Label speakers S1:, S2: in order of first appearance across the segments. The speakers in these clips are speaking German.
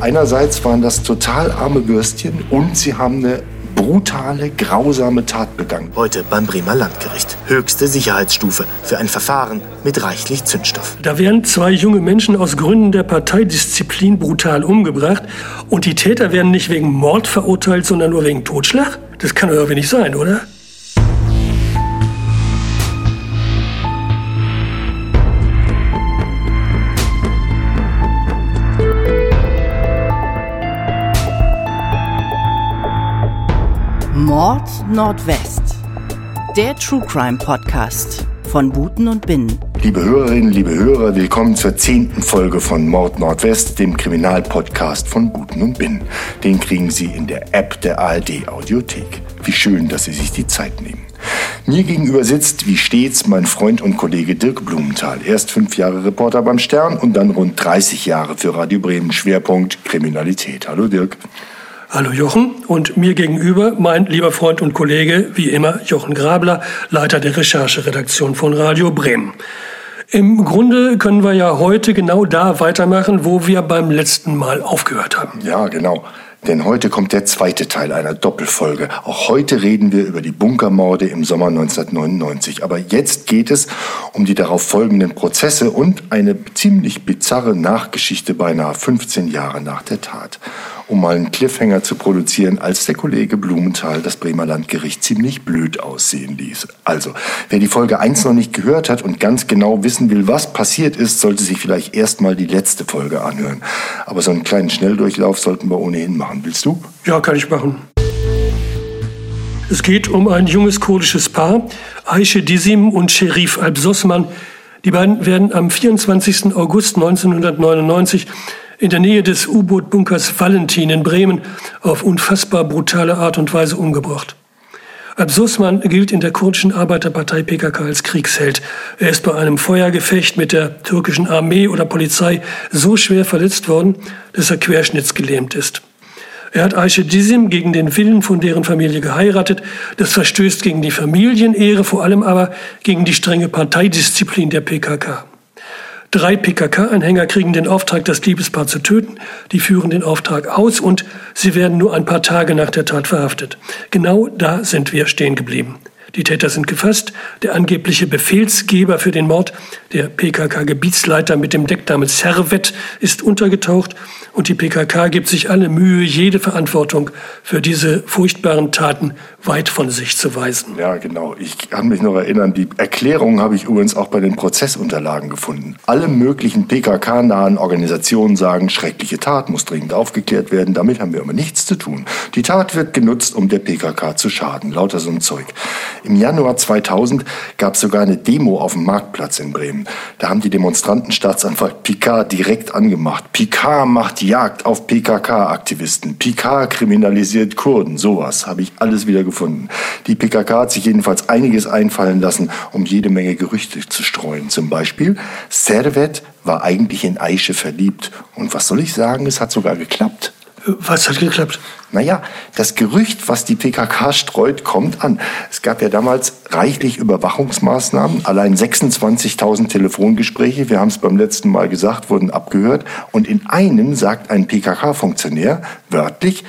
S1: Einerseits waren das total arme Bürstchen und sie haben eine brutale, grausame Tat begangen.
S2: Heute beim Bremer Landgericht. Höchste Sicherheitsstufe für ein Verfahren mit reichlich Zündstoff.
S3: Da werden zwei junge Menschen aus Gründen der Parteidisziplin brutal umgebracht und die Täter werden nicht wegen Mord verurteilt, sondern nur wegen Totschlag? Das kann doch irgendwie nicht sein, oder?
S4: Mord Nordwest. Der True Crime Podcast von Buten und Binnen.
S1: Liebe Hörerinnen, liebe Hörer, willkommen zur zehnten Folge von Mord Nordwest, dem Kriminalpodcast von Buten und Binnen. Den kriegen Sie in der App der ARD Audiothek. Wie schön, dass Sie sich die Zeit nehmen. Mir gegenüber sitzt, wie stets, mein Freund und Kollege Dirk Blumenthal. Erst fünf Jahre Reporter beim Stern und dann rund 30 Jahre für Radio Bremen. Schwerpunkt Kriminalität. Hallo Dirk.
S3: Hallo Jochen und mir gegenüber mein lieber Freund und Kollege, wie immer, Jochen Grabler, Leiter der Rechercheredaktion von Radio Bremen. Im Grunde können wir ja heute genau da weitermachen, wo wir beim letzten Mal aufgehört haben.
S1: Ja, genau. Denn heute kommt der zweite Teil einer Doppelfolge. Auch heute reden wir über die Bunkermorde im Sommer 1999. Aber jetzt geht es um die darauf folgenden Prozesse und eine ziemlich bizarre Nachgeschichte beinahe 15 Jahre nach der Tat um mal einen Cliffhanger zu produzieren, als der Kollege Blumenthal das Bremer Landgericht ziemlich blöd aussehen ließ. Also, wer die Folge 1 noch nicht gehört hat und ganz genau wissen will, was passiert ist, sollte sich vielleicht erstmal die letzte Folge anhören. Aber so einen kleinen Schnelldurchlauf sollten wir ohnehin machen. Willst du?
S3: Ja, kann ich machen. Es geht um ein junges kurdisches Paar, Aische Dizim und Sherif Alpsosman. Die beiden werden am 24. August 1999 in der Nähe des U-Boot-Bunkers Valentin in Bremen auf unfassbar brutale Art und Weise umgebracht. Absusman gilt in der kurdischen Arbeiterpartei PKK als Kriegsheld. Er ist bei einem Feuergefecht mit der türkischen Armee oder Polizei so schwer verletzt worden, dass er querschnittsgelähmt ist. Er hat Aisha Dizim gegen den Willen von deren Familie geheiratet. Das verstößt gegen die Familienehre, vor allem aber gegen die strenge Parteidisziplin der PKK. Drei PKK-Anhänger kriegen den Auftrag, das Liebespaar zu töten. Die führen den Auftrag aus und sie werden nur ein paar Tage nach der Tat verhaftet. Genau da sind wir stehen geblieben. Die Täter sind gefasst. Der angebliche Befehlsgeber für den Mord, der PKK-Gebietsleiter mit dem Decknamen Servet, ist untergetaucht und die PKK gibt sich alle Mühe, jede Verantwortung für diese furchtbaren Taten weit von sich zu weisen.
S1: Ja, genau. Ich kann mich noch erinnern, die Erklärung habe ich übrigens auch bei den Prozessunterlagen gefunden. Alle möglichen PKK-nahen Organisationen sagen, schreckliche Tat muss dringend aufgeklärt werden. Damit haben wir aber nichts zu tun. Die Tat wird genutzt, um der PKK zu schaden. Lauter so ein Zeug. Im Januar 2000 gab es sogar eine Demo auf dem Marktplatz in Bremen. Da haben die Demonstranten Staatsanwalt Picard direkt angemacht. Picard macht Jagd auf PKK-Aktivisten. Picard kriminalisiert Kurden. Sowas habe ich alles wieder gefunden. Die PKK hat sich jedenfalls einiges einfallen lassen, um jede Menge Gerüchte zu streuen. Zum Beispiel, Servet war eigentlich in Aische verliebt. Und was soll ich sagen, es hat sogar geklappt.
S3: Was hat geklappt?
S1: Naja, das Gerücht, was die PKK streut, kommt an. Es gab ja damals reichlich Überwachungsmaßnahmen. Allein 26.000 Telefongespräche, wir haben es beim letzten Mal gesagt, wurden abgehört. Und in einem sagt ein PKK-Funktionär wörtlich,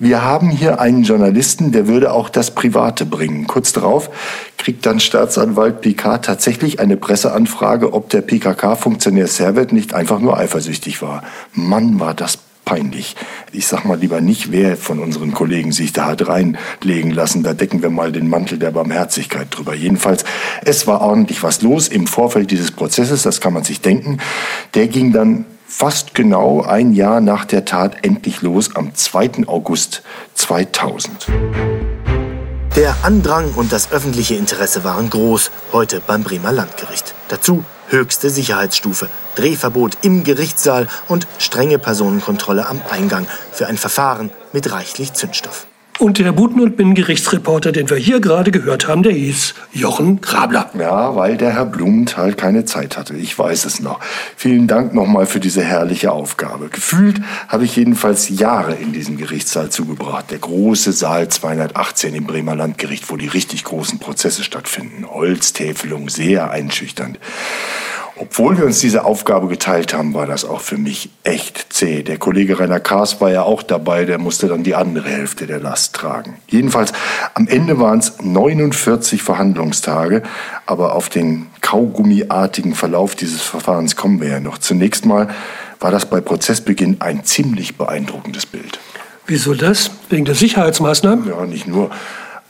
S1: wir haben hier einen Journalisten, der würde auch das Private bringen. Kurz darauf kriegt dann Staatsanwalt Picard tatsächlich eine Presseanfrage, ob der PKK-Funktionär Servet nicht einfach nur eifersüchtig war. Mann, war das peinlich. Ich sag mal lieber nicht, wer von unseren Kollegen sich da hat reinlegen lassen. Da decken wir mal den Mantel der Barmherzigkeit drüber. Jedenfalls, es war ordentlich was los im Vorfeld dieses Prozesses, das kann man sich denken. Der ging dann fast genau ein Jahr nach der Tat endlich los, am 2. August 2000.
S2: Der Andrang und das öffentliche Interesse waren groß, heute beim Bremer Landgericht. Dazu höchste Sicherheitsstufe, Drehverbot im Gerichtssaal und strenge Personenkontrolle am Eingang für ein Verfahren mit reichlich Zündstoff.
S3: Und der Buten- und Binnengerichtsreporter, den wir hier gerade gehört haben, der hieß Jochen Grabler.
S1: Ja, weil der Herr Blumenthal keine Zeit hatte. Ich weiß es noch. Vielen Dank nochmal für diese herrliche Aufgabe. Gefühlt habe ich jedenfalls Jahre in diesem Gerichtssaal zugebracht. Der große Saal 218 im Bremer Landgericht, wo die richtig großen Prozesse stattfinden. Holztäfelung, sehr einschüchternd. Obwohl wir uns diese Aufgabe geteilt haben, war das auch für mich echt zäh. Der Kollege Rainer Kaas war ja auch dabei, der musste dann die andere Hälfte der Last tragen. Jedenfalls, am Ende waren es 49 Verhandlungstage, aber auf den kaugummiartigen Verlauf dieses Verfahrens kommen wir ja noch. Zunächst mal war das bei Prozessbeginn ein ziemlich beeindruckendes Bild.
S3: Wieso das? Wegen der Sicherheitsmaßnahmen?
S1: Ja, nicht nur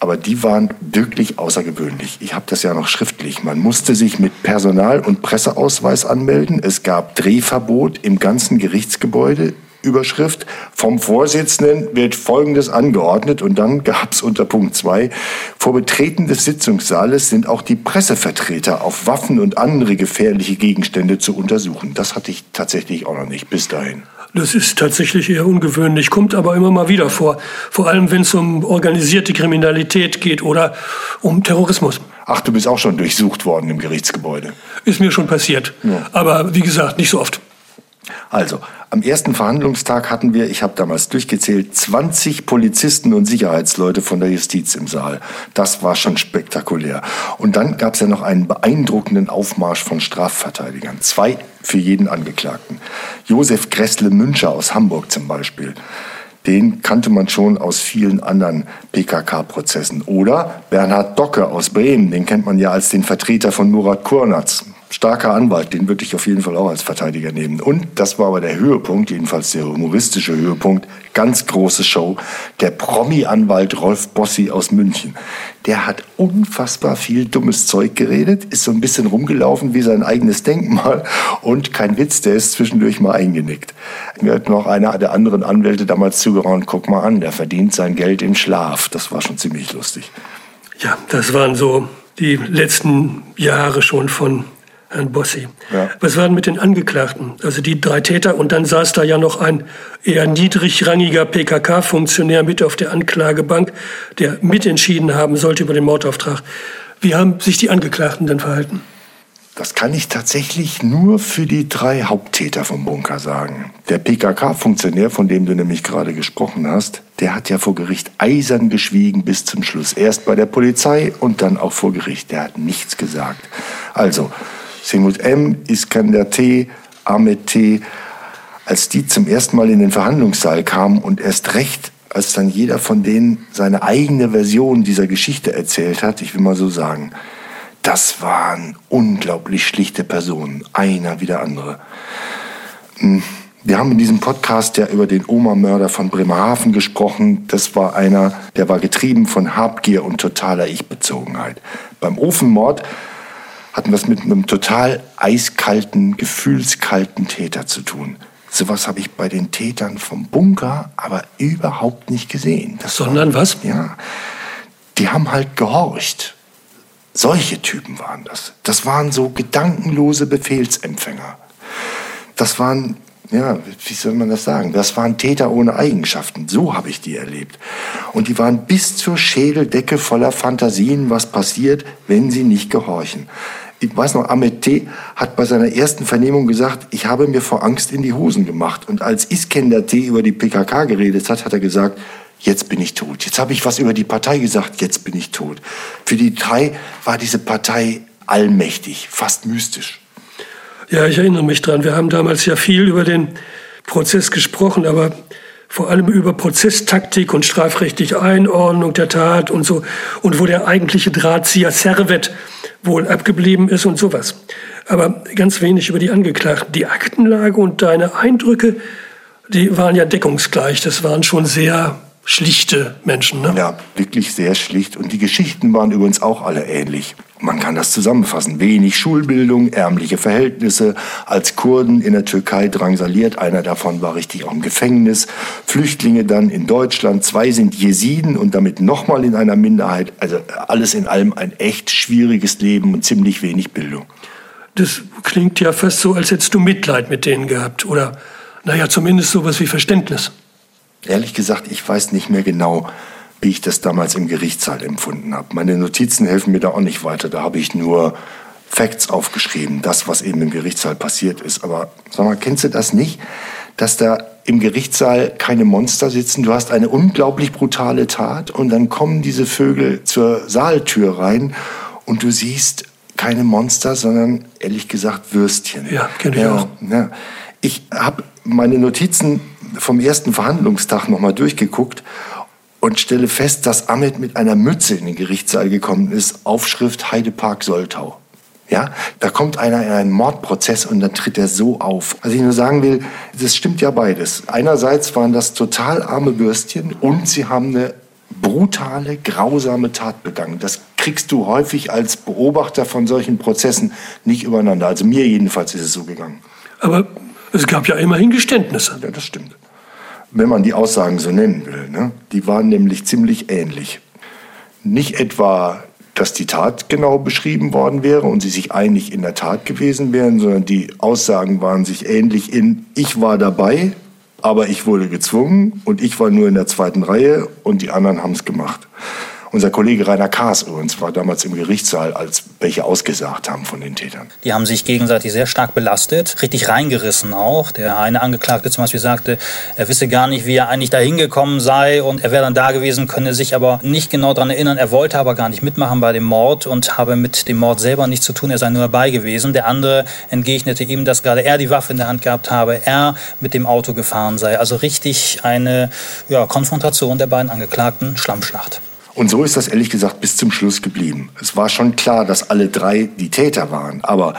S1: aber die waren wirklich außergewöhnlich. Ich habe das ja noch schriftlich. Man musste sich mit Personal- und Presseausweis anmelden. Es gab Drehverbot im ganzen Gerichtsgebäude. Überschrift vom Vorsitzenden wird Folgendes angeordnet und dann gab es unter Punkt 2, vor Betreten des Sitzungssaales sind auch die Pressevertreter auf Waffen und andere gefährliche Gegenstände zu untersuchen. Das hatte ich tatsächlich auch noch nicht bis dahin.
S3: Das ist tatsächlich eher ungewöhnlich, kommt aber immer mal wieder vor. Vor allem, wenn es um organisierte Kriminalität geht oder um Terrorismus.
S1: Ach, du bist auch schon durchsucht worden im Gerichtsgebäude.
S3: Ist mir schon passiert. Ja. Aber wie gesagt, nicht so oft.
S1: Also, am ersten Verhandlungstag hatten wir, ich habe damals durchgezählt, 20 Polizisten und Sicherheitsleute von der Justiz im Saal. Das war schon spektakulär. Und dann gab es ja noch einen beeindruckenden Aufmarsch von Strafverteidigern. Zwei für jeden Angeklagten. Josef Gressle Müncher aus Hamburg zum Beispiel. Den kannte man schon aus vielen anderen PKK-Prozessen. Oder Bernhard Docke aus Bremen, den kennt man ja als den Vertreter von Murat Kurnaz starker Anwalt, den würde ich auf jeden Fall auch als Verteidiger nehmen. Und das war aber der Höhepunkt, jedenfalls der humoristische Höhepunkt, ganz große Show, der Promi-Anwalt Rolf Bossi aus München. Der hat unfassbar viel dummes Zeug geredet, ist so ein bisschen rumgelaufen wie sein eigenes Denkmal und kein Witz, der ist zwischendurch mal eingenickt. Mir hat noch einer der anderen Anwälte damals zugeraunt, guck mal an, der verdient sein Geld im Schlaf. Das war schon ziemlich lustig.
S3: Ja, das waren so die letzten Jahre schon von Herrn Bossi. Ja. Was war denn mit den Angeklagten? Also die drei Täter und dann saß da ja noch ein eher niedrigrangiger PKK-Funktionär mit auf der Anklagebank, der mitentschieden haben sollte über den Mordauftrag. Wie haben sich die Angeklagten denn verhalten?
S1: Das kann ich tatsächlich nur für die drei Haupttäter vom Bunker sagen. Der PKK-Funktionär, von dem du nämlich gerade gesprochen hast, der hat ja vor Gericht eisern geschwiegen bis zum Schluss. Erst bei der Polizei und dann auch vor Gericht. Der hat nichts gesagt. Also, Semut M, Iskander T, Ahmed T, als die zum ersten Mal in den Verhandlungssaal kamen und erst recht, als dann jeder von denen seine eigene Version dieser Geschichte erzählt hat, ich will mal so sagen, das waren unglaublich schlichte Personen, einer wie der andere. Hm, wir haben in diesem Podcast ja über den Oma-Mörder von Bremerhaven gesprochen. Das war einer, der war getrieben von Habgier und totaler Ich-Bezogenheit. Beim Ofenmord hatten es mit einem total eiskalten, gefühlskalten Täter zu tun. Sowas habe ich bei den Tätern vom Bunker aber überhaupt nicht gesehen.
S3: Das Sondern war, was?
S1: Ja, die haben halt gehorcht. Solche Typen waren das. Das waren so gedankenlose Befehlsempfänger. Das waren, ja, wie soll man das sagen? Das waren Täter ohne Eigenschaften. So habe ich die erlebt. Und die waren bis zur Schädeldecke voller Fantasien, was passiert, wenn sie nicht gehorchen ich weiß noch, Ahmed T. hat bei seiner ersten Vernehmung gesagt, ich habe mir vor Angst in die Hosen gemacht. Und als Iskender T. über die PKK geredet hat, hat er gesagt, jetzt bin ich tot. Jetzt habe ich was über die Partei gesagt, jetzt bin ich tot. Für die drei war diese Partei allmächtig, fast mystisch.
S3: Ja, ich erinnere mich dran. Wir haben damals ja viel über den Prozess gesprochen, aber vor allem über Prozesstaktik und strafrechtliche Einordnung der Tat und so und wo der eigentliche Drahtzieher Servet wohl abgeblieben ist und sowas. Aber ganz wenig über die Angeklagten. Die Aktenlage und deine Eindrücke, die waren ja deckungsgleich. Das waren schon sehr schlichte Menschen. Ne?
S1: Ja, wirklich sehr schlicht. Und die Geschichten waren übrigens auch alle ähnlich. Man kann das zusammenfassen. Wenig Schulbildung, ärmliche Verhältnisse, als Kurden in der Türkei drangsaliert. Einer davon war richtig auch im Gefängnis. Flüchtlinge dann in Deutschland. Zwei sind Jesiden und damit nochmal in einer Minderheit. Also alles in allem ein echt schwieriges Leben und ziemlich wenig Bildung.
S3: Das klingt ja fast so, als hättest du Mitleid mit denen gehabt. Oder, naja, zumindest sowas wie Verständnis.
S1: Ehrlich gesagt, ich weiß nicht mehr genau, wie ich das damals im Gerichtssaal empfunden habe. Meine Notizen helfen mir da auch nicht weiter. Da habe ich nur Facts aufgeschrieben, das, was eben im Gerichtssaal passiert ist. Aber sag mal, kennst du das nicht, dass da im Gerichtssaal keine Monster sitzen? Du hast eine unglaublich brutale Tat und dann kommen diese Vögel zur Saaltür rein und du siehst keine Monster, sondern ehrlich gesagt Würstchen.
S3: Ja, kenne ich ja, auch.
S1: Ja. Ich habe meine Notizen vom ersten Verhandlungstag nochmal durchgeguckt und stelle fest, dass Ahmed mit einer Mütze in den Gerichtssaal gekommen ist, Aufschrift Heidepark Soltau. Ja, da kommt einer in einen Mordprozess und dann tritt er so auf. Was ich nur sagen will, das stimmt ja beides. Einerseits waren das total arme Bürstchen und sie haben eine brutale, grausame Tat begangen. Das kriegst du häufig als Beobachter von solchen Prozessen nicht übereinander. Also mir jedenfalls ist es so gegangen.
S3: Aber es gab ja immerhin Geständnisse.
S1: Ja, das stimmt. Wenn man die Aussagen so nennen will. Ne? Die waren nämlich ziemlich ähnlich. Nicht etwa dass die Tat genau beschrieben worden wäre und sie sich einig in der Tat gewesen wären, sondern die Aussagen waren sich ähnlich in, ich war dabei, aber ich wurde gezwungen und ich war nur in der zweiten Reihe und die anderen haben es gemacht. Unser Kollege Rainer Kaas übrigens war damals im Gerichtssaal, als welche ausgesagt haben von den Tätern.
S5: Die haben sich gegenseitig sehr stark belastet, richtig reingerissen auch. Der eine Angeklagte zum Beispiel sagte, er wisse gar nicht, wie er eigentlich da hingekommen sei und er wäre dann da gewesen, könne sich aber nicht genau daran erinnern. Er wollte aber gar nicht mitmachen bei dem Mord und habe mit dem Mord selber nichts zu tun. Er sei nur dabei gewesen. Der andere entgegnete ihm, dass gerade er die Waffe in der Hand gehabt habe, er mit dem Auto gefahren sei. Also richtig eine ja, Konfrontation der beiden Angeklagten, Schlammschlacht.
S1: Und so ist das ehrlich gesagt bis zum Schluss geblieben. Es war schon klar, dass alle drei die Täter waren. Aber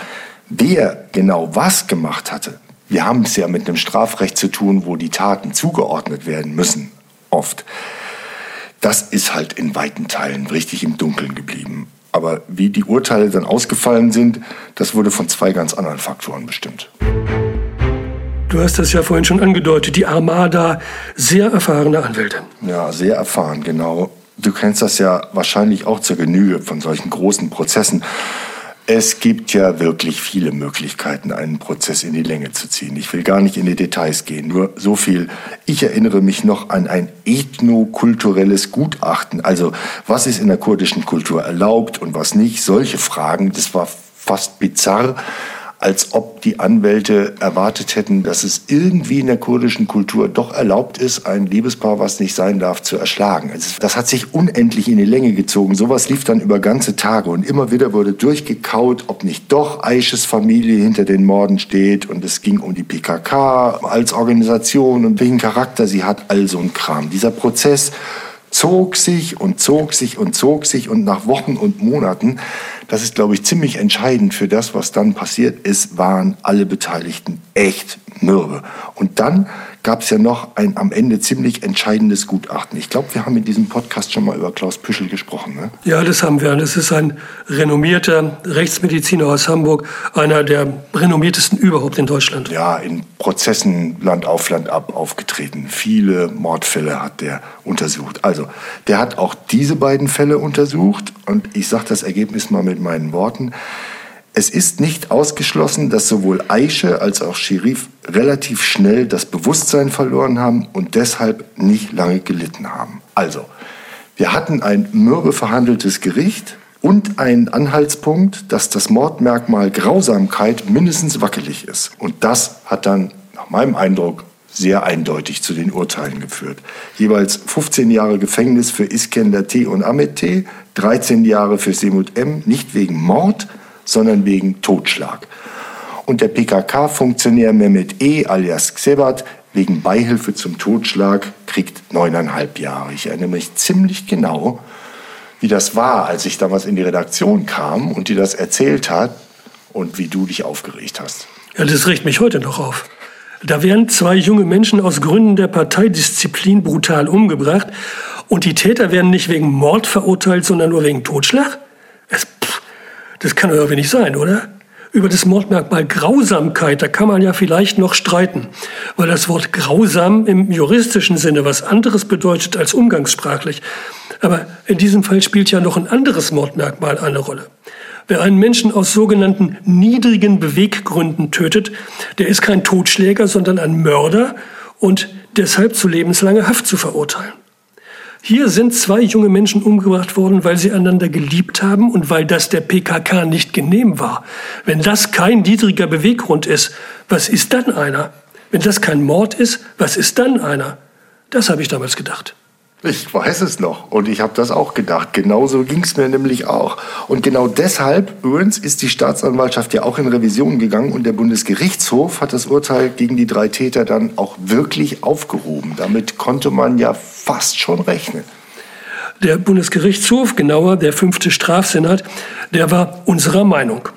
S1: wer genau was gemacht hatte, wir haben es ja mit einem Strafrecht zu tun, wo die Taten zugeordnet werden müssen, oft. Das ist halt in weiten Teilen richtig im Dunkeln geblieben. Aber wie die Urteile dann ausgefallen sind, das wurde von zwei ganz anderen Faktoren bestimmt.
S3: Du hast das ja vorhin schon angedeutet, die Armada, sehr erfahrene Anwälte.
S1: Ja, sehr erfahren, genau. Du kennst das ja wahrscheinlich auch zur Genüge von solchen großen Prozessen. Es gibt ja wirklich viele Möglichkeiten, einen Prozess in die Länge zu ziehen. Ich will gar nicht in die Details gehen, nur so viel. Ich erinnere mich noch an ein ethnokulturelles Gutachten. Also, was ist in der kurdischen Kultur erlaubt und was nicht? Solche Fragen, das war fast bizarr als ob die Anwälte erwartet hätten, dass es irgendwie in der kurdischen Kultur doch erlaubt ist, ein Liebespaar, was nicht sein darf, zu erschlagen. Also das hat sich unendlich in die Länge gezogen. Sowas lief dann über ganze Tage und immer wieder wurde durchgekaut, ob nicht doch Aisches Familie hinter den Morden steht und es ging um die PKK als Organisation und welchen Charakter sie hat, all so ein Kram. Dieser Prozess zog sich und zog sich und zog sich und nach Wochen und Monaten das ist, glaube ich, ziemlich entscheidend für das, was dann passiert ist, waren alle Beteiligten echt mürbe. Und dann gab es ja noch ein am Ende ziemlich entscheidendes Gutachten. Ich glaube, wir haben in diesem Podcast schon mal über Klaus Püschel gesprochen. Ne?
S3: Ja, das haben wir. Das ist ein renommierter Rechtsmediziner aus Hamburg, einer der renommiertesten überhaupt in Deutschland.
S1: Ja, in Prozessen Land auf Land ab aufgetreten. Viele Mordfälle hat der untersucht. Also, der hat auch diese beiden Fälle untersucht und ich sage das Ergebnis mal mit meinen Worten. Es ist nicht ausgeschlossen, dass sowohl Aische als auch Sherif relativ schnell das Bewusstsein verloren haben und deshalb nicht lange gelitten haben. Also, wir hatten ein mürbe verhandeltes Gericht und einen Anhaltspunkt, dass das Mordmerkmal Grausamkeit mindestens wackelig ist. Und das hat dann, nach meinem Eindruck, sehr eindeutig zu den Urteilen geführt. Jeweils 15 Jahre Gefängnis für Iskender T. und Ahmed T., 13 Jahre für Semut M., nicht wegen Mord, sondern wegen Totschlag. Und der PKK-Funktionär Mehmet E. alias Xebat wegen Beihilfe zum Totschlag kriegt neuneinhalb Jahre. Ich erinnere mich ziemlich genau, wie das war, als ich damals in die Redaktion kam und dir das erzählt hat und wie du dich aufgeregt hast.
S3: Ja, das regt mich heute noch auf. Da werden zwei junge Menschen aus Gründen der Parteidisziplin brutal umgebracht und die Täter werden nicht wegen Mord verurteilt, sondern nur wegen Totschlag? Das kann irgendwie nicht sein, oder? Über das Mordmerkmal Grausamkeit, da kann man ja vielleicht noch streiten, weil das Wort grausam im juristischen Sinne was anderes bedeutet als umgangssprachlich. Aber in diesem Fall spielt ja noch ein anderes Mordmerkmal eine Rolle. Wer einen Menschen aus sogenannten niedrigen Beweggründen tötet, der ist kein Totschläger, sondern ein Mörder und deshalb zu lebenslanger Haft zu verurteilen. Hier sind zwei junge Menschen umgebracht worden, weil sie einander geliebt haben und weil das der PKK nicht genehm war. Wenn das kein niedriger Beweggrund ist, was ist dann einer? Wenn das kein Mord ist, was ist dann einer? Das habe ich damals gedacht.
S1: Ich weiß es noch und ich habe das auch gedacht. Genauso ging es mir nämlich auch. Und genau deshalb übrigens ist die Staatsanwaltschaft ja auch in Revision gegangen und der Bundesgerichtshof hat das Urteil gegen die drei Täter dann auch wirklich aufgehoben. Damit konnte man ja fast schon rechnen.
S3: Der Bundesgerichtshof, genauer der fünfte Strafsenat, der war unserer Meinung.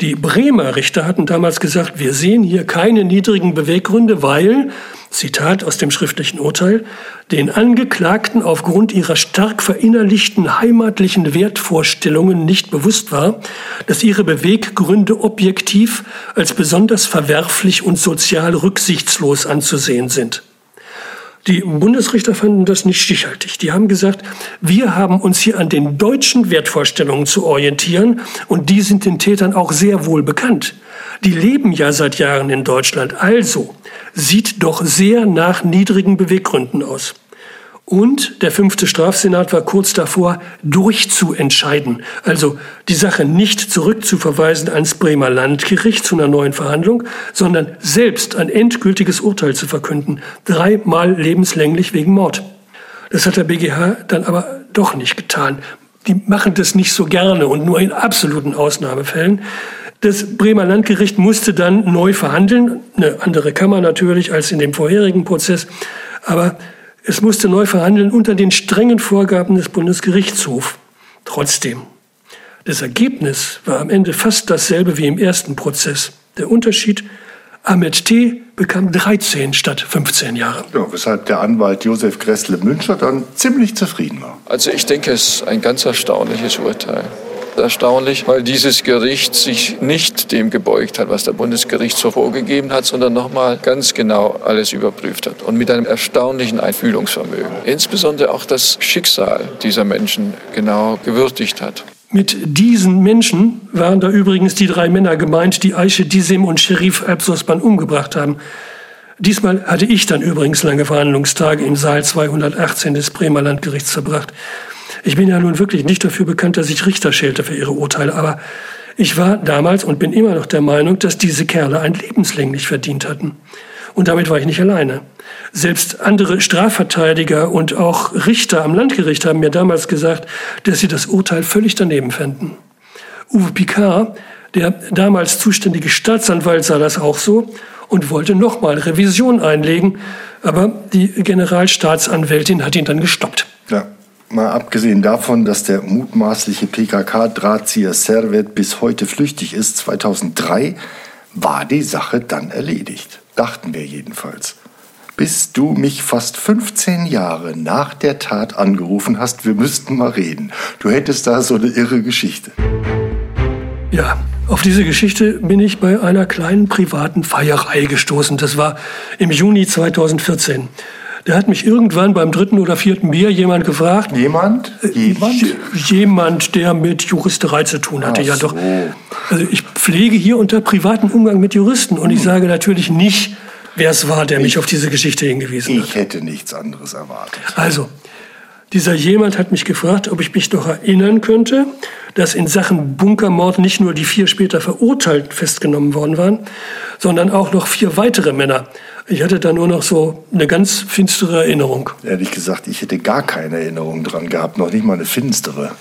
S3: Die Bremer Richter hatten damals gesagt, wir sehen hier keine niedrigen Beweggründe, weil, Zitat aus dem schriftlichen Urteil, den Angeklagten aufgrund ihrer stark verinnerlichten heimatlichen Wertvorstellungen nicht bewusst war, dass ihre Beweggründe objektiv als besonders verwerflich und sozial rücksichtslos anzusehen sind. Die Bundesrichter fanden das nicht stichhaltig. Die haben gesagt, wir haben uns hier an den deutschen Wertvorstellungen zu orientieren und die sind den Tätern auch sehr wohl bekannt. Die leben ja seit Jahren in Deutschland. Also sieht doch sehr nach niedrigen Beweggründen aus. Und der fünfte Strafsenat war kurz davor, durchzuentscheiden, also die Sache nicht zurückzuverweisen ans Bremer Landgericht zu einer neuen Verhandlung, sondern selbst ein endgültiges Urteil zu verkünden, dreimal lebenslänglich wegen Mord. Das hat der BGH dann aber doch nicht getan. Die machen das nicht so gerne und nur in absoluten Ausnahmefällen. Das Bremer Landgericht musste dann neu verhandeln, eine andere Kammer natürlich als in dem vorherigen Prozess, aber es musste neu verhandeln unter den strengen Vorgaben des Bundesgerichtshofs. Trotzdem, das Ergebnis war am Ende fast dasselbe wie im ersten Prozess. Der Unterschied, Ahmed T. bekam 13 statt 15 Jahre.
S1: Ja, weshalb der Anwalt Josef Gressle-Müncher dann ziemlich zufrieden war.
S6: Also ich denke, es ist ein ganz erstaunliches Urteil erstaunlich, weil dieses Gericht sich nicht dem gebeugt hat, was der Bundesgerichtshof vorgegeben hat, sondern nochmal ganz genau alles überprüft hat und mit einem erstaunlichen Einfühlungsvermögen. Insbesondere auch das Schicksal dieser Menschen genau gewürdigt hat.
S3: Mit diesen Menschen waren da übrigens die drei Männer gemeint, die Aische Disim und Sherif Absosban umgebracht haben. Diesmal hatte ich dann übrigens lange Verhandlungstage im Saal 218 des Bremer Landgerichts verbracht. Ich bin ja nun wirklich nicht dafür bekannt, dass ich Richter schelte für ihre Urteile, aber ich war damals und bin immer noch der Meinung, dass diese Kerle ein lebenslänglich verdient hatten. Und damit war ich nicht alleine. Selbst andere Strafverteidiger und auch Richter am Landgericht haben mir damals gesagt, dass sie das Urteil völlig daneben fänden. Uwe Picard, der damals zuständige Staatsanwalt, sah das auch so und wollte nochmal Revision einlegen, aber die Generalstaatsanwältin hat ihn dann gestoppt.
S1: Ja. Mal abgesehen davon, dass der mutmaßliche PKK-Drahtzieher Servet bis heute flüchtig ist, 2003 war die Sache dann erledigt. Dachten wir jedenfalls. Bis du mich fast 15 Jahre nach der Tat angerufen hast, wir müssten mal reden. Du hättest da so eine irre Geschichte.
S3: Ja, auf diese Geschichte bin ich bei einer kleinen privaten Feierei gestoßen. Das war im Juni 2014. Da hat mich irgendwann beim dritten oder vierten Bier jemand gefragt.
S1: Jemand?
S3: Jemand? Jemand, der mit Juristerei zu tun hatte. Ach ja, doch. Also ich pflege hier unter privaten Umgang mit Juristen und ich hm. sage natürlich nicht, wer es war, der mich ich, auf diese Geschichte hingewiesen
S1: hat. Ich hätte nichts anderes erwartet.
S3: Also, dieser jemand hat mich gefragt, ob ich mich noch erinnern könnte, dass in Sachen Bunkermord nicht nur die vier später Verurteilten festgenommen worden waren, sondern auch noch vier weitere Männer ich hatte da nur noch so eine ganz finstere Erinnerung.
S1: Ehrlich gesagt, ich hätte gar keine Erinnerung dran gehabt, noch nicht mal eine finstere.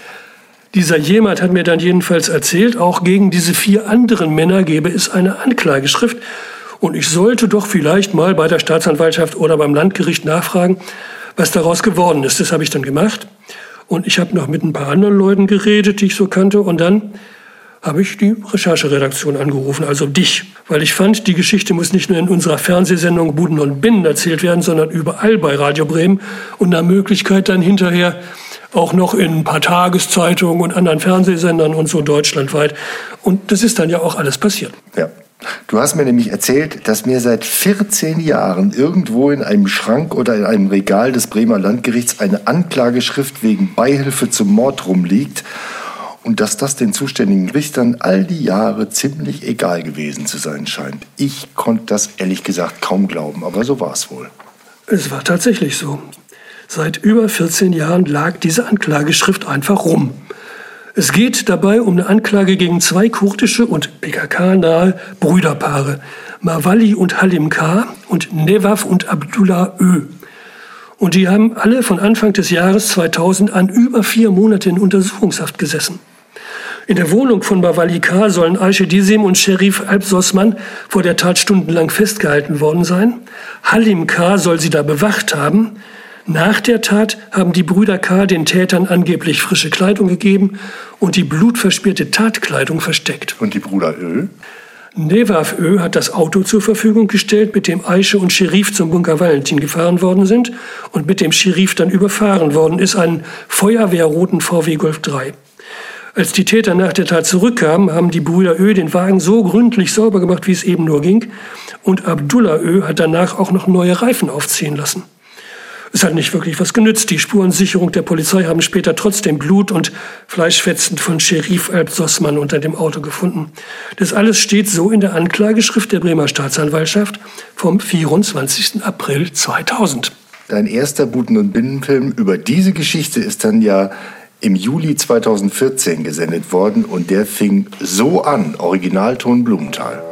S3: Dieser jemand hat mir dann jedenfalls erzählt, auch gegen diese vier anderen Männer gebe es eine Anklageschrift. Und ich sollte doch vielleicht mal bei der Staatsanwaltschaft oder beim Landgericht nachfragen, was daraus geworden ist. Das habe ich dann gemacht. Und ich habe noch mit ein paar anderen Leuten geredet, die ich so kannte. Und dann habe ich die Rechercheredaktion angerufen, also dich, weil ich fand, die Geschichte muss nicht nur in unserer Fernsehsendung Buden und Binnen erzählt werden, sondern überall bei Radio Bremen und nach Möglichkeit dann hinterher auch noch in ein paar Tageszeitungen und anderen Fernsehsendern und so deutschlandweit. Und das ist dann ja auch alles passiert.
S1: Ja. Du hast mir nämlich erzählt, dass mir seit 14 Jahren irgendwo in einem Schrank oder in einem Regal des Bremer Landgerichts eine Anklageschrift wegen Beihilfe zum Mord rumliegt und dass das den zuständigen Richtern all die Jahre ziemlich egal gewesen zu sein scheint. Ich konnte das ehrlich gesagt kaum glauben, aber so war es wohl.
S3: Es war tatsächlich so. Seit über 14 Jahren lag diese Anklageschrift einfach rum. Es geht dabei um eine Anklage gegen zwei kurdische und PKK-nahe Brüderpaare, Mawali und Halim K. und Nevaf und Abdullah Ö. Und die haben alle von Anfang des Jahres 2000 an über vier Monate in Untersuchungshaft gesessen. In der Wohnung von Bavali K. sollen Aisha Dizim und Sheriff Alp Sossmann vor der Tat stundenlang festgehalten worden sein. Halim K. soll sie da bewacht haben. Nach der Tat haben die Brüder K. den Tätern angeblich frische Kleidung gegeben und die blutverspierte Tatkleidung versteckt.
S1: Und die Brüder Ö?
S3: Nevav Ö hat das Auto zur Verfügung gestellt, mit dem Aische und Scherif zum Bunker Valentin gefahren worden sind und mit dem Scherif dann überfahren worden ist, einen feuerwehrroten VW Golf 3. Als die Täter nach der Tat zurückkamen, haben die Brüder Ö den Wagen so gründlich sauber gemacht, wie es eben nur ging. Und Abdullah Ö hat danach auch noch neue Reifen aufziehen lassen. Es hat nicht wirklich was genützt. Die Spurensicherung der Polizei haben später trotzdem Blut und Fleischfetzen von Sheriff Alp Sossmann unter dem Auto gefunden. Das alles steht so in der Anklageschrift der Bremer Staatsanwaltschaft vom 24. April 2000.
S1: Dein erster Buten- und Binnenfilm über diese Geschichte ist dann ja im Juli 2014 gesendet worden und der fing so an, Originalton Blumenthal.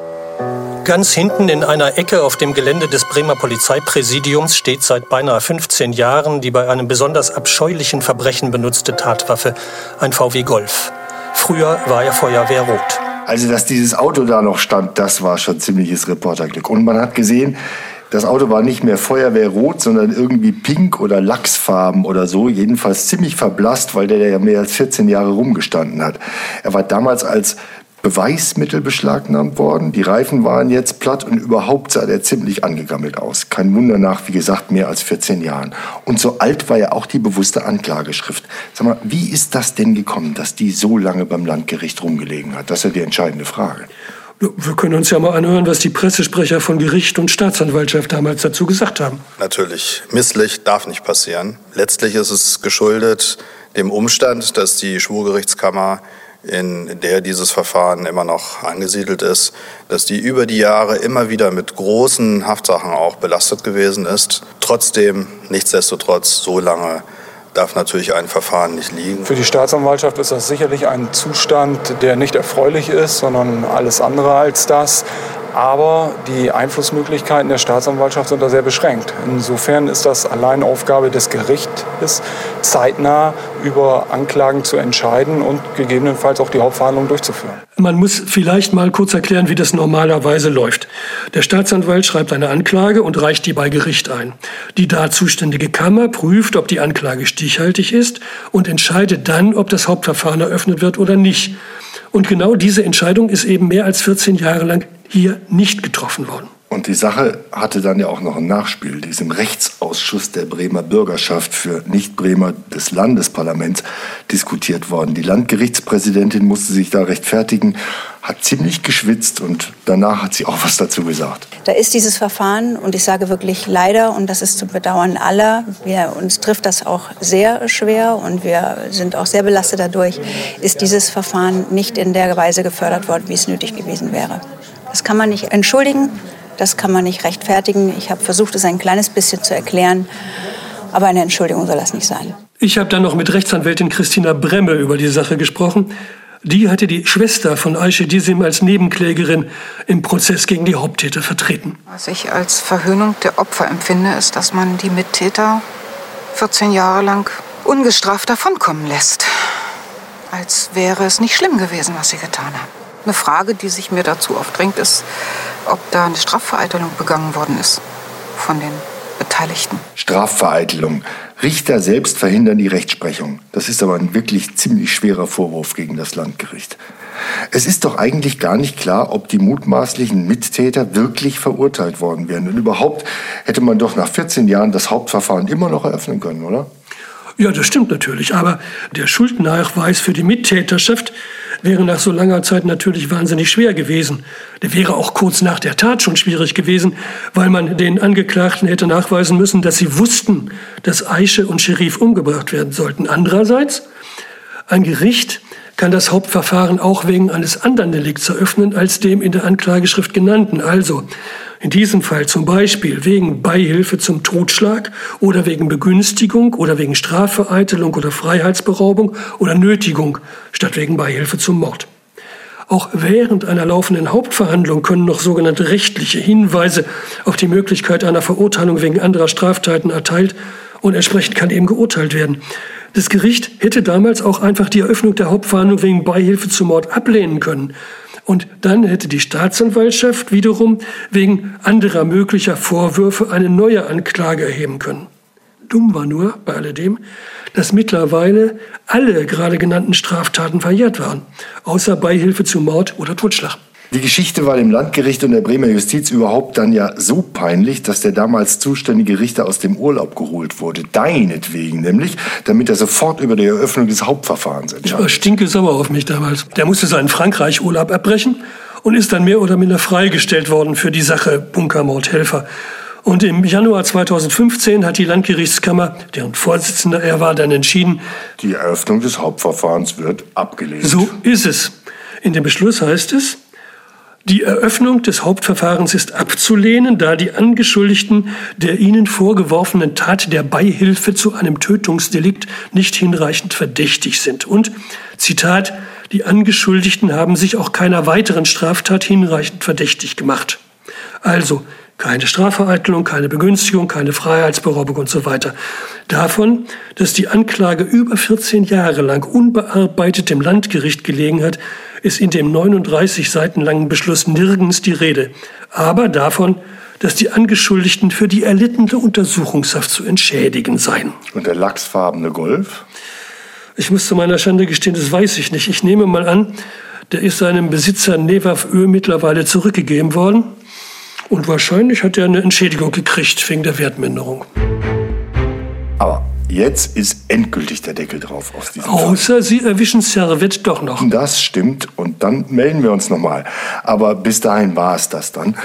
S7: Ganz hinten in einer Ecke auf dem Gelände des Bremer Polizeipräsidiums steht seit beinahe 15 Jahren die bei einem besonders abscheulichen Verbrechen benutzte Tatwaffe, ein VW Golf. Früher war er Feuerwehrrot.
S1: Also, dass dieses Auto da noch stand, das war schon ziemliches Reporterglück. Und man hat gesehen, das Auto war nicht mehr Feuerwehrrot, sondern irgendwie pink oder Lachsfarben oder so. Jedenfalls ziemlich verblasst, weil der ja mehr als 14 Jahre rumgestanden hat. Er war damals als Beweismittel beschlagnahmt worden. Die Reifen waren jetzt platt und überhaupt sah der ziemlich angegammelt aus. Kein Wunder nach, wie gesagt, mehr als 14 Jahren. Und so alt war ja auch die bewusste Anklageschrift. Sag mal, wie ist das denn gekommen, dass die so lange beim Landgericht rumgelegen hat? Das ist ja die entscheidende Frage.
S3: Wir können uns ja mal anhören, was die Pressesprecher von Gericht und Staatsanwaltschaft damals dazu gesagt haben.
S8: Natürlich, misslich darf nicht passieren. Letztlich ist es geschuldet dem Umstand, dass die Schwurgerichtskammer in der dieses Verfahren immer noch angesiedelt ist, dass die über die Jahre immer wieder mit großen Haftsachen auch belastet gewesen ist. Trotzdem, nichtsdestotrotz, so lange darf natürlich ein Verfahren nicht liegen.
S9: Für die Staatsanwaltschaft ist das sicherlich ein Zustand, der nicht erfreulich ist, sondern alles andere als das. Aber die Einflussmöglichkeiten der Staatsanwaltschaft sind da sehr beschränkt. Insofern ist das allein Aufgabe des Gerichts, zeitnah über Anklagen zu entscheiden und gegebenenfalls auch die Hauptverhandlung durchzuführen.
S3: Man muss vielleicht mal kurz erklären, wie das normalerweise läuft. Der Staatsanwalt schreibt eine Anklage und reicht die bei Gericht ein. Die da zuständige Kammer prüft, ob die Anklage stichhaltig ist und entscheidet dann, ob das Hauptverfahren eröffnet wird oder nicht. Und genau diese Entscheidung ist eben mehr als 14 Jahre lang hier nicht getroffen worden.
S1: Und die Sache hatte dann ja auch noch ein Nachspiel. Die ist im Rechtsausschuss der Bremer Bürgerschaft für Nicht-Bremer des Landesparlaments diskutiert worden. Die Landgerichtspräsidentin musste sich da rechtfertigen, hat ziemlich geschwitzt und danach hat sie auch was dazu gesagt.
S10: Da ist dieses Verfahren und ich sage wirklich leider und das ist zu bedauern aller, wir, uns trifft das auch sehr schwer und wir sind auch sehr belastet dadurch, ist dieses Verfahren nicht in der Weise gefördert worden, wie es nötig gewesen wäre. Das kann man nicht entschuldigen, das kann man nicht rechtfertigen. Ich habe versucht, es ein kleines bisschen zu erklären, aber eine Entschuldigung soll das nicht sein.
S3: Ich habe dann noch mit Rechtsanwältin Christina Bremme über die Sache gesprochen. Die hatte die Schwester von Aisha Dizim als Nebenklägerin im Prozess gegen die Haupttäter vertreten.
S11: Was ich als Verhöhnung der Opfer empfinde, ist, dass man die Mittäter 14 Jahre lang ungestraft davonkommen lässt. Als wäre es nicht schlimm gewesen, was sie getan haben. Eine Frage, die sich mir dazu aufdrängt, ist, ob da eine Strafvereitelung begangen worden ist von den Beteiligten.
S1: Strafvereitelung. Richter selbst verhindern die Rechtsprechung. Das ist aber ein wirklich ziemlich schwerer Vorwurf gegen das Landgericht. Es ist doch eigentlich gar nicht klar, ob die mutmaßlichen Mittäter wirklich verurteilt worden wären. Und überhaupt hätte man doch nach 14 Jahren das Hauptverfahren immer noch eröffnen können, oder?
S3: Ja, das stimmt natürlich. Aber der Schuldnachweis für die Mittäterschaft wäre nach so langer Zeit natürlich wahnsinnig schwer gewesen. Der wäre auch kurz nach der Tat schon schwierig gewesen, weil man den Angeklagten hätte nachweisen müssen, dass sie wussten, dass Aische und Scherif umgebracht werden sollten. Andererseits, ein Gericht kann das Hauptverfahren auch wegen eines anderen Delikts eröffnen als dem in der Anklageschrift genannten. Also in diesem Fall zum Beispiel wegen Beihilfe zum Totschlag oder wegen Begünstigung oder wegen Strafvereitelung oder Freiheitsberaubung oder Nötigung statt wegen Beihilfe zum Mord. Auch während einer laufenden Hauptverhandlung können noch sogenannte rechtliche Hinweise auf die Möglichkeit einer Verurteilung wegen anderer Straftaten erteilt Und entsprechend kann eben geurteilt werden. Das Gericht hätte damals auch einfach die Eröffnung der Hauptverhandlung wegen Beihilfe zum Mord ablehnen können. Und dann hätte die Staatsanwaltschaft wiederum wegen anderer möglicher Vorwürfe eine neue Anklage erheben können. Dumm war nur bei alledem, dass mittlerweile alle gerade genannten Straftaten verjährt waren, außer Beihilfe zu Mord oder Totschlag.
S1: Die Geschichte war dem Landgericht und der Bremer Justiz überhaupt dann ja so peinlich, dass der damals zuständige Richter aus dem Urlaub geholt wurde. Deinetwegen nämlich, damit er sofort über die Eröffnung des Hauptverfahrens entscheidet.
S3: Ich war stinke sauer auf mich damals. Der musste seinen Frankreich-Urlaub abbrechen und ist dann mehr oder minder freigestellt worden für die Sache Bunkermordhelfer. Und im Januar 2015 hat die Landgerichtskammer, deren Vorsitzender er war, dann entschieden,
S1: die Eröffnung des Hauptverfahrens wird abgelehnt.
S3: So ist es. In dem Beschluss heißt es, die Eröffnung des Hauptverfahrens ist abzulehnen, da die Angeschuldigten der ihnen vorgeworfenen Tat der Beihilfe zu einem Tötungsdelikt nicht hinreichend verdächtig sind. Und, Zitat, die Angeschuldigten haben sich auch keiner weiteren Straftat hinreichend verdächtig gemacht. Also, keine Strafvereitelung, keine Begünstigung, keine Freiheitsberaubung und so weiter. Davon, dass die Anklage über 14 Jahre lang unbearbeitet im Landgericht gelegen hat, ist in dem 39 Seiten langen Beschluss nirgends die Rede. Aber davon, dass die Angeschuldigten für die erlittene Untersuchungshaft zu entschädigen seien.
S1: Und der lachsfarbene Golf?
S3: Ich muss zu meiner Schande gestehen, das weiß ich nicht. Ich nehme mal an, der ist seinem Besitzer Nevaf Ö mittlerweile zurückgegeben worden. Und wahrscheinlich hat er eine Entschädigung gekriegt wegen der Wertminderung.
S1: Jetzt ist endgültig der Deckel drauf aus diesem
S3: Außer Fall. Sie erwischen Servette doch noch.
S1: Das stimmt und dann melden wir uns nochmal. Aber bis dahin war es das dann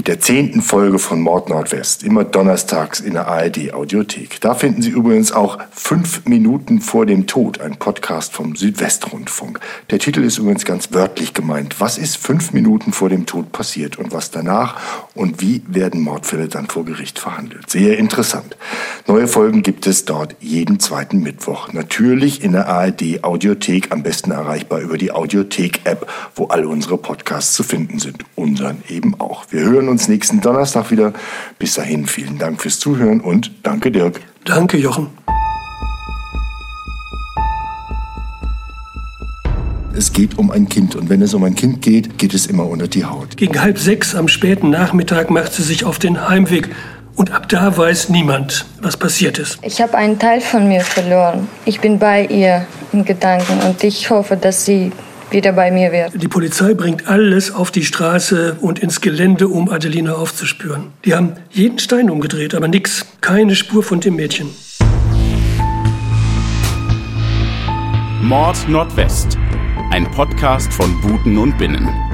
S1: mit der zehnten Folge von Mord Nordwest, immer donnerstags in der ARD Audiothek. Da finden Sie übrigens auch Fünf Minuten vor dem Tod, ein Podcast vom Südwestrundfunk. Der Titel ist übrigens ganz wörtlich gemeint. Was ist fünf Minuten vor dem Tod passiert und was danach und wie werden Mordfälle dann vor Gericht verhandelt? Sehr interessant. Neue Folgen gibt es dort jeden zweiten Mittwoch. Natürlich in der ARD Audiothek, am besten erreichbar über die Audiothek-App, wo alle unsere Podcasts zu finden sind. Unseren eben auch. Wir hören uns nächsten Donnerstag wieder. Bis dahin vielen Dank fürs Zuhören und danke Dirk.
S3: Danke Jochen.
S1: Es geht um ein Kind und wenn es um ein Kind geht, geht es immer unter die Haut.
S3: Gegen halb sechs am späten Nachmittag macht sie sich auf den Heimweg und ab da weiß niemand, was passiert ist.
S12: Ich habe einen Teil von mir verloren. Ich bin bei ihr in Gedanken und ich hoffe, dass sie wieder bei mir wird.
S3: Die Polizei bringt alles auf die Straße und ins Gelände, um Adelina aufzuspüren. Die haben jeden Stein umgedreht, aber nix. Keine Spur von dem Mädchen.
S13: Mord Nordwest. Ein Podcast von Buten und Binnen.